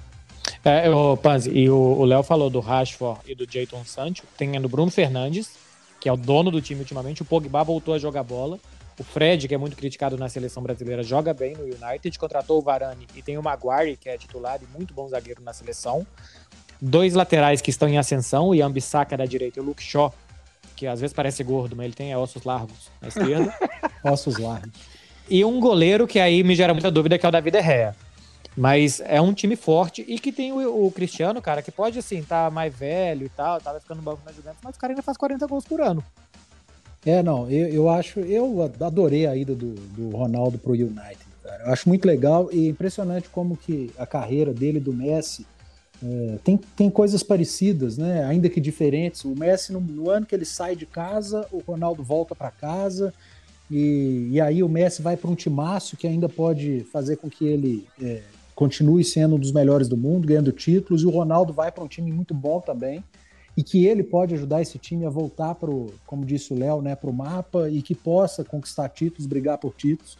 É, o Panzi, e o Léo falou do Rashford e do Jayton Sancho, tem do Bruno Fernandes, que é o dono do time ultimamente, o Pogba voltou a jogar bola, o Fred, que é muito criticado na seleção brasileira, joga bem no United, contratou o Varane e tem o Maguire, que é titular e muito bom zagueiro na seleção. Dois laterais que estão em ascensão, o Yambissaka da direita e o Luke Shaw, que às vezes parece gordo, mas ele tem ossos largos na esquerda. ossos largos. E um goleiro que aí me gera muita dúvida, que é o David Herrera. Mas é um time forte e que tem o, o Cristiano, cara, que pode, assim, tá mais velho e tal, tava ficando no banco na Juventus, mas o cara ainda faz 40 gols por ano. É, não, eu, eu acho, eu adorei a ida do, do Ronaldo pro United, cara. Eu acho muito legal e impressionante como que a carreira dele, do Messi, é, tem, tem coisas parecidas, né? Ainda que diferentes. O Messi, no, no ano que ele sai de casa, o Ronaldo volta para casa, e, e aí o Messi vai para um timaço que ainda pode fazer com que ele é, continue sendo um dos melhores do mundo, ganhando títulos, e o Ronaldo vai para um time muito bom também e que ele pode ajudar esse time a voltar para como disse o Léo, né, para o mapa e que possa conquistar títulos, brigar por títulos.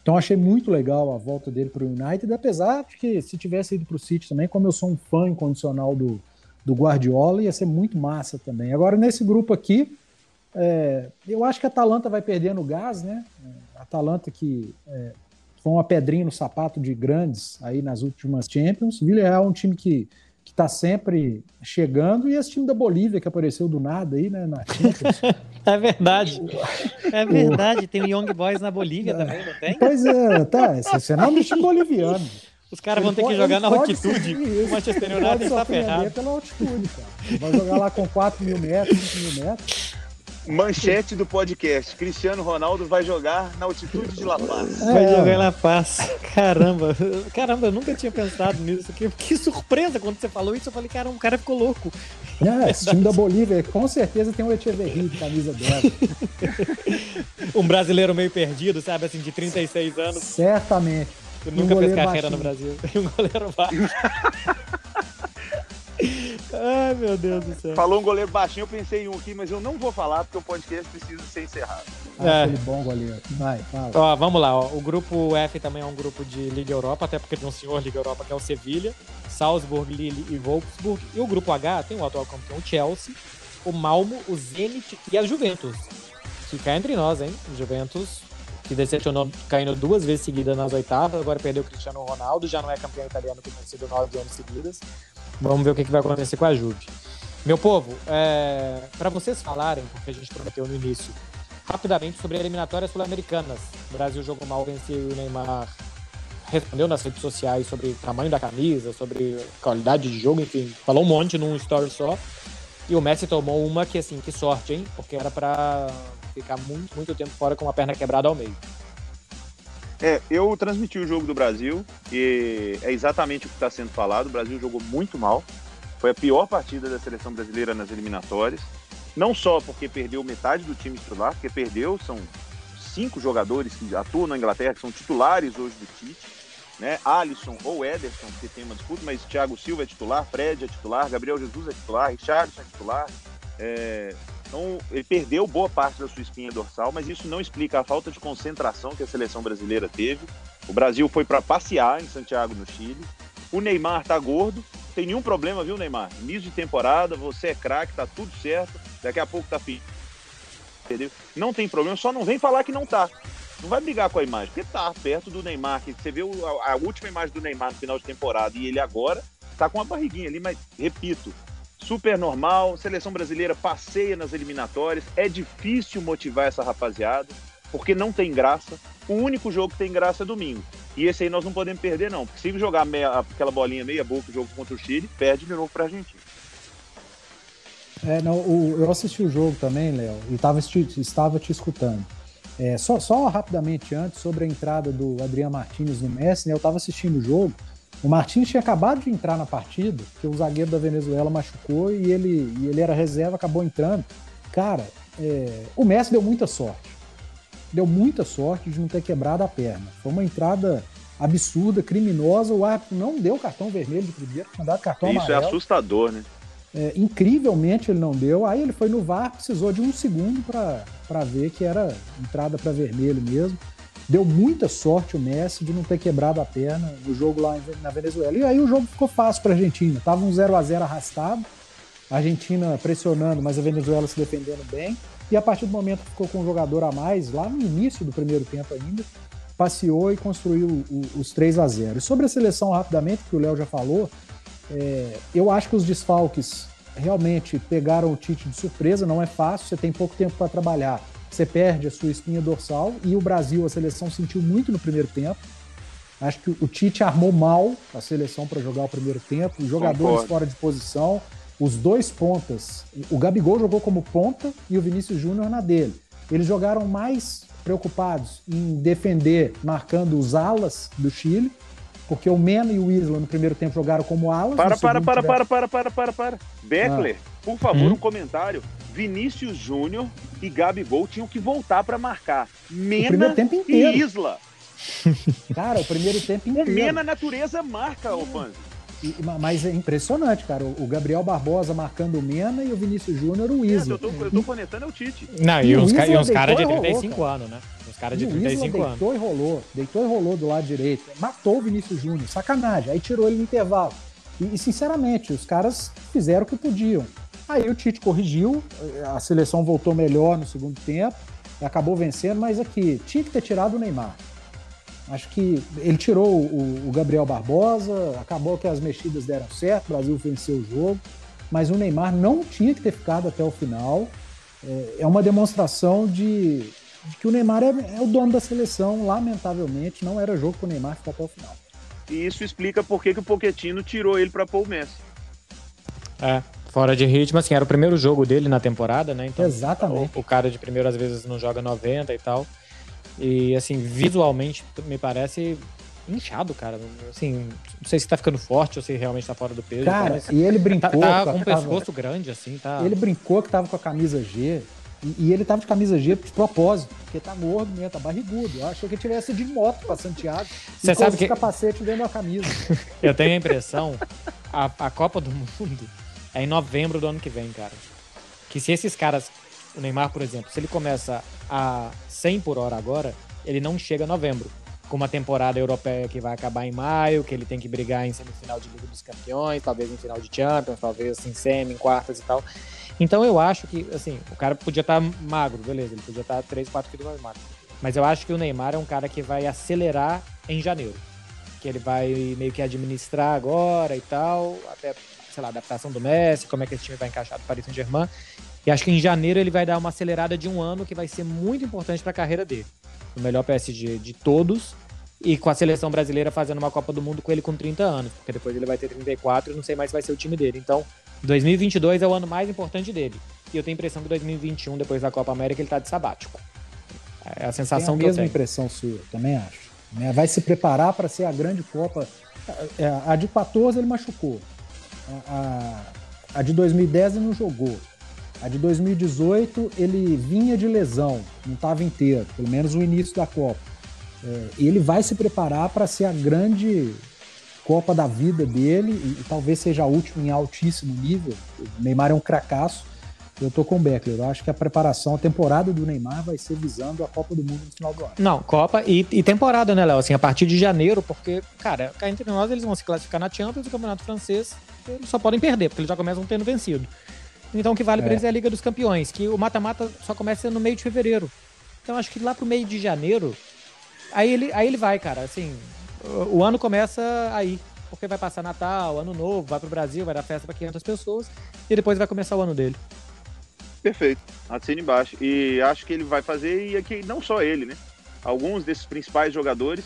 Então achei muito legal a volta dele para o United, apesar de que se tivesse ido para o City também, como eu sou um fã incondicional do, do Guardiola, ia ser muito massa também. Agora nesse grupo aqui, é, eu acho que a Atalanta vai perdendo gás, né? A Atalanta que é, foi uma pedrinha no sapato de grandes aí nas últimas Champions. O Villarreal é um time que que está sempre chegando, e esse time da Bolívia que apareceu do nada aí, né, na é verdade. É verdade, tem o Young Boys na Bolívia é. também, não tem? Pois é, tá, esse é nome do time boliviano. Os caras vão ter que jogar na altitude. O Manchester United está ferrado. pela altitude, cara. Vai jogar lá com 4 mil metros, 5 mil metros. Manchete do podcast: Cristiano Ronaldo vai jogar na altitude de La Paz. Vai é. jogar em La Paz. Caramba, caramba, eu nunca tinha pensado nisso. Que, que surpresa quando você falou isso. Eu falei, cara, um cara ficou louco. É, esse time da Bolívia com certeza tem um Echeverri de camisa dela. um brasileiro meio perdido, sabe, assim, de 36 anos. Certamente. Que nunca um fez carreira baixinho. no Brasil. um goleiro baixo. Ai, meu Deus do céu. Falou um goleiro baixinho, eu pensei em um aqui, mas eu não vou falar porque o podcast precisa ser encerrado. Ah, é. Aquele bom goleiro. Vai, fala. Ó, vamos lá, ó. o grupo F também é um grupo de Liga Europa, até porque tem um senhor Liga Europa que é o Sevilha, Salzburg, Lille e Wolfsburg. E o grupo H tem o atual campeão Chelsea, o Malmo, o Zenit e a Juventus. Fica entre nós, hein? Juventus que decepcionou caindo duas vezes seguidas nas oitavas, agora perdeu o Cristiano Ronaldo, já não é campeão italiano que tem sido nove anos seguidas. Vamos ver o que, que vai acontecer com a Juve. Meu povo, é, para vocês falarem, porque a gente prometeu no início, rapidamente sobre eliminatórias sul-americanas. O Brasil jogou mal, venceu o Neymar respondeu nas redes sociais sobre o tamanho da camisa, sobre qualidade de jogo, enfim, falou um monte num story só. E o Messi tomou uma que, assim, que sorte, hein? Porque era para ficar muito, muito tempo fora com a perna quebrada ao meio. É, eu transmiti o jogo do Brasil e é exatamente o que está sendo falado. O Brasil jogou muito mal. Foi a pior partida da seleção brasileira nas eliminatórias. Não só porque perdeu metade do time titular, porque perdeu, são cinco jogadores que atuam na Inglaterra, que são titulares hoje do Tite né? Alisson ou Ederson, que tem uma disputa, mas Thiago Silva é titular, Fred é titular, Gabriel Jesus é titular, Richardson é titular. É... Então, ele perdeu boa parte da sua espinha dorsal, mas isso não explica a falta de concentração que a seleção brasileira teve. O Brasil foi para passear em Santiago, no Chile. O Neymar tá gordo, tem nenhum problema, viu, Neymar? Início de temporada, você é craque, tá tudo certo. Daqui a pouco tá fim. Entendeu? Não tem problema, só não vem falar que não tá. Não vai brigar com a imagem, porque tá perto do Neymar, que você viu a, a última imagem do Neymar no final de temporada e ele agora tá com uma barriguinha ali, mas repito, super normal, seleção brasileira passeia nas eliminatórias, é difícil motivar essa rapaziada, porque não tem graça. O único jogo que tem graça é domingo. E esse aí nós não podemos perder, não. Porque se jogar meia, aquela bolinha meia boca o jogo contra o Chile, perde de novo pra Argentina. É, não, o, eu assisti o jogo também, Léo, e tava, estava te escutando. É, só, só rapidamente antes, sobre a entrada do Adriano Martins no Messi, né, eu estava assistindo o jogo. O Martins tinha acabado de entrar na partida, que o zagueiro da Venezuela machucou e ele, e ele era reserva, acabou entrando. Cara, é, o Messi deu muita sorte. Deu muita sorte de não ter quebrado a perna. Foi uma entrada absurda, criminosa. O árbitro não deu cartão vermelho de primeiro, tinha dado cartão Isso é amarelo. Isso é assustador, né? É, incrivelmente ele não deu. Aí ele foi no VAR, precisou de um segundo para ver que era entrada para vermelho mesmo. Deu muita sorte o Messi de não ter quebrado a perna no jogo lá na Venezuela. E aí o jogo ficou fácil para a Argentina. Tava um 0 a 0 arrastado, a Argentina pressionando, mas a Venezuela se defendendo bem. E a partir do momento que ficou com um jogador a mais, lá no início do primeiro tempo ainda, passeou e construiu os 3 a 0 E sobre a seleção, rapidamente, que o Léo já falou, é, eu acho que os desfalques realmente pegaram o Tite de surpresa, não é fácil, você tem pouco tempo para trabalhar, você perde a sua espinha dorsal e o Brasil, a seleção sentiu muito no primeiro tempo. Acho que o Tite armou mal a seleção para jogar o primeiro tempo, os jogadores Concordo. fora de posição, os dois pontas. O Gabigol jogou como ponta e o Vinícius Júnior na dele. Eles jogaram mais preocupados em defender, marcando os alas do Chile, porque o Mena e o Isla no primeiro tempo jogaram como alas. Para, para, para, para, para, para, para, para. Beckler, ah. por favor, hum? um comentário. Vinícius Júnior e Gabigol tinham que voltar para marcar. Mena e Isla. Cara, o primeiro tempo inteiro. O Mena natureza marca, ô Panzi. Mas é impressionante, cara. O Gabriel Barbosa marcando o Mena e o Vinícius Júnior o Isla. É, eu, tô, eu tô conectando é o Tite. Não, e, e uns, ca uns caras de 35 rolou, anos, né? Os caras de 35 Isla anos. Deitou e rolou, deitou e rolou do lado direito. Matou o Vinícius Júnior, sacanagem. Aí tirou ele no intervalo. E, e, sinceramente, os caras fizeram o que podiam. Aí o Tite corrigiu, a seleção voltou melhor no segundo tempo, acabou vencendo, mas aqui, tinha que ter tirado o Neymar. Acho que ele tirou o, o, Gabriel Barbosa, acabou que as mexidas deram certo, o Brasil venceu o jogo, mas o Neymar não tinha que ter ficado até o final. É, é uma demonstração de, de, que o Neymar é, é, o dono da seleção, lamentavelmente, não era jogo para o Neymar ficar até o final. E isso explica por que, que o Pochettino tirou ele para pôr o Messi. É, fora de ritmo, assim, era o primeiro jogo dele na temporada, né? Então, Exatamente. O, o cara de primeiro às vezes não joga 90 e tal. E, assim, visualmente me parece inchado, cara. Assim, não sei se tá ficando forte ou se realmente tá fora do peso. Cara, e ele brincou. Tá, tá com um pescoço grande, assim, tá. Ele brincou que tava com a camisa G. E, e ele tava de camisa G de propósito, porque tá gordo mesmo, tá barrigudo. Eu achei que ele tivesse de moto pra Santiago. Você sabe que. capacete dentro da camisa. Eu tenho a impressão, a, a Copa do Mundo é em novembro do ano que vem, cara. Que se esses caras o Neymar, por exemplo, se ele começa a 100 por hora agora, ele não chega a novembro. Com uma temporada europeia que vai acabar em maio, que ele tem que brigar em semifinal de Liga dos Campeões, talvez em final de Champions, talvez em semi, em quartas e tal. Então eu acho que, assim, o cara podia estar tá magro, beleza, ele podia estar tá 3, 4 quilos mais magro. Mas eu acho que o Neymar é um cara que vai acelerar em janeiro. Que ele vai meio que administrar agora e tal, até, sei lá, adaptação do Messi, como é que esse time vai encaixar do Paris Saint-Germain. E acho que em janeiro ele vai dar uma acelerada de um ano que vai ser muito importante para a carreira dele. O melhor PSG de todos e com a seleção brasileira fazendo uma Copa do Mundo com ele com 30 anos, porque depois ele vai ter 34 e não sei mais se vai ser o time dele. Então, 2022 é o ano mais importante dele. E eu tenho a impressão que 2021, depois da Copa América, ele tá de sabático. É a sensação a que eu tenho. mesma impressão sua, também acho. Né? Vai se preparar para ser a grande Copa. É, A de 14 ele machucou. A, a, de 2010 ele não jogou. A de 2018 ele vinha de lesão, não estava inteiro, pelo menos o início da Copa. É, e ele vai se preparar para ser a grande Copa da vida dele e, e talvez seja a última em altíssimo nível. O Neymar é um cracaço. Eu tô com o Beckler. Eu acho que a preparação, a temporada do Neymar vai ser visando a Copa do Mundo no final do ano. Não, Copa e, e temporada, né, Léo? Assim, a partir de janeiro, porque, cara, cá entre nós eles vão se classificar na Champions e o Campeonato Francês eles só podem perder, porque eles já começam tendo vencido. Então o que vale É. pra eles é a Liga dos Campeões, que o mata-mata só começa no meio de fevereiro. Então acho que lá pro meio de janeiro, aí ele, aí ele vai, cara. Assim, o, o ano começa aí. Porque vai passar Natal, Ano Novo, vai pro Brasil, vai dar festa pra 500 pessoas e depois vai começar o ano dele. Perfeito. Assina embaixo. E acho que ele vai fazer, e aqui não só ele, né? Alguns desses principais jogadores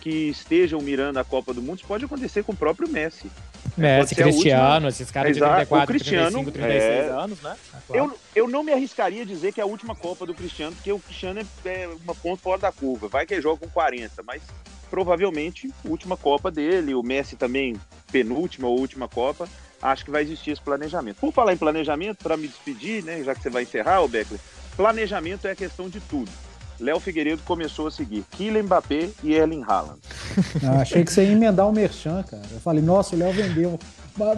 que estejam mirando a Copa do Mundo, isso pode acontecer com o próprio Messi. Messi, ser a Cristiano, esses caras de Exato. 34, O Cristiano, 35, 36 é. anos, né? É claro. Eu, eu não me arriscaria a dizer que é a última Copa do Cristiano, porque o Cristiano é, é uma ponta fora da curva. Vai que ele joga com 40, mas provavelmente última Copa dele. O Messi também, penúltima ou última Copa. Acho que vai existir esse planejamento. Por falar em planejamento, para me despedir, né, já que você vai encerrar, o Beckler, planejamento é a questão de tudo. Léo Figueiredo começou a seguir Kylian Mbappé e Erling Haaland. Eu achei que você ia emendar o Merchan, cara. Eu falei, nossa, o Léo vendeu.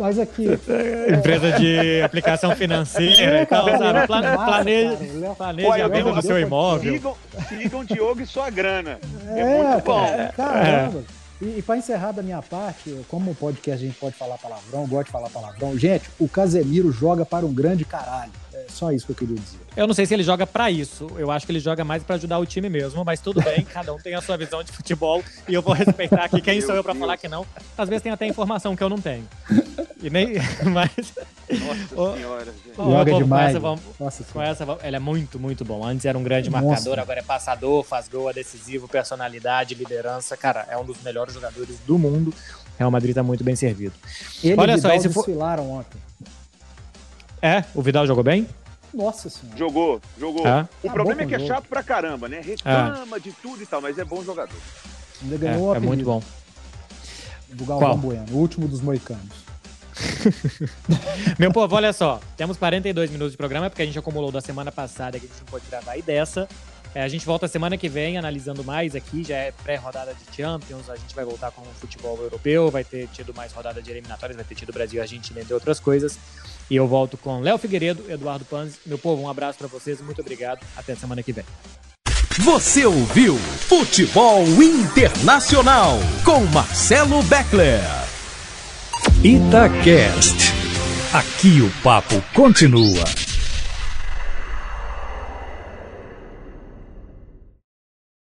Mas- aqui. Empresa de aplicação financeira e tal, cara, sabe? massa, planeja. O planeja Olha, a venda do seu eu- imóvel. Sigam, sigam Diogo e sua grana. É, É, muito bom. cara, Caramba. E, e para encerrar da minha parte, como podcast a gente pode falar palavrão, gosto de falar palavrão. Gente, o Casemiro joga para um grande caralho. É só isso que eu queria dizer. Eu não sei se ele joga pra isso. Eu acho que ele joga mais pra ajudar o time mesmo, mas tudo bem, cada um tem a sua visão de futebol e eu vou respeitar aqui quem Meu sou eu pra Deus. falar que não. Às vezes tem até informação que eu não tenho. E nem mas Nossa senhora, gente. Joga demais. com essa vamos- Nossa com essa vamos- ele é muito, muito bom. Antes era um grande Nossa. marcador, agora é passador, faz gol, é decisivo, personalidade, liderança. Cara, é um dos melhores jogadores do mundo. Real Madrid tá muito bem servido. Ele Olha e só, esse desfilaram ontem. É, o Vidal jogou bem? Nossa senhora. Jogou, jogou. É. O Tá problema bom é que é jogo. chato pra caramba, né? Reclama de tudo e tal, mas é bom jogador. Ainda É, ganhou o é muito bom. do Galvão Qual? Bueno, o último dos moicanos. Meu povo, olha só. Temos 42 minutos de programa, porque a gente acumulou da semana passada que a gente não pôde gravar e dessa. É, a gente volta semana que vem analisando mais aqui, já é pré-rodada de Champions, a gente vai voltar com o futebol europeu, vai ter tido mais rodada de eliminatórias, vai ter tido Brasil e Argentina, entre outras coisas. E eu volto com Léo Figueiredo, Eduardo Panzi. Meu povo, um abraço pra vocês, muito obrigado. Até semana que vem. Você ouviu Futebol Internacional com Marcelo Beckler. Itacast. Aqui o papo continua.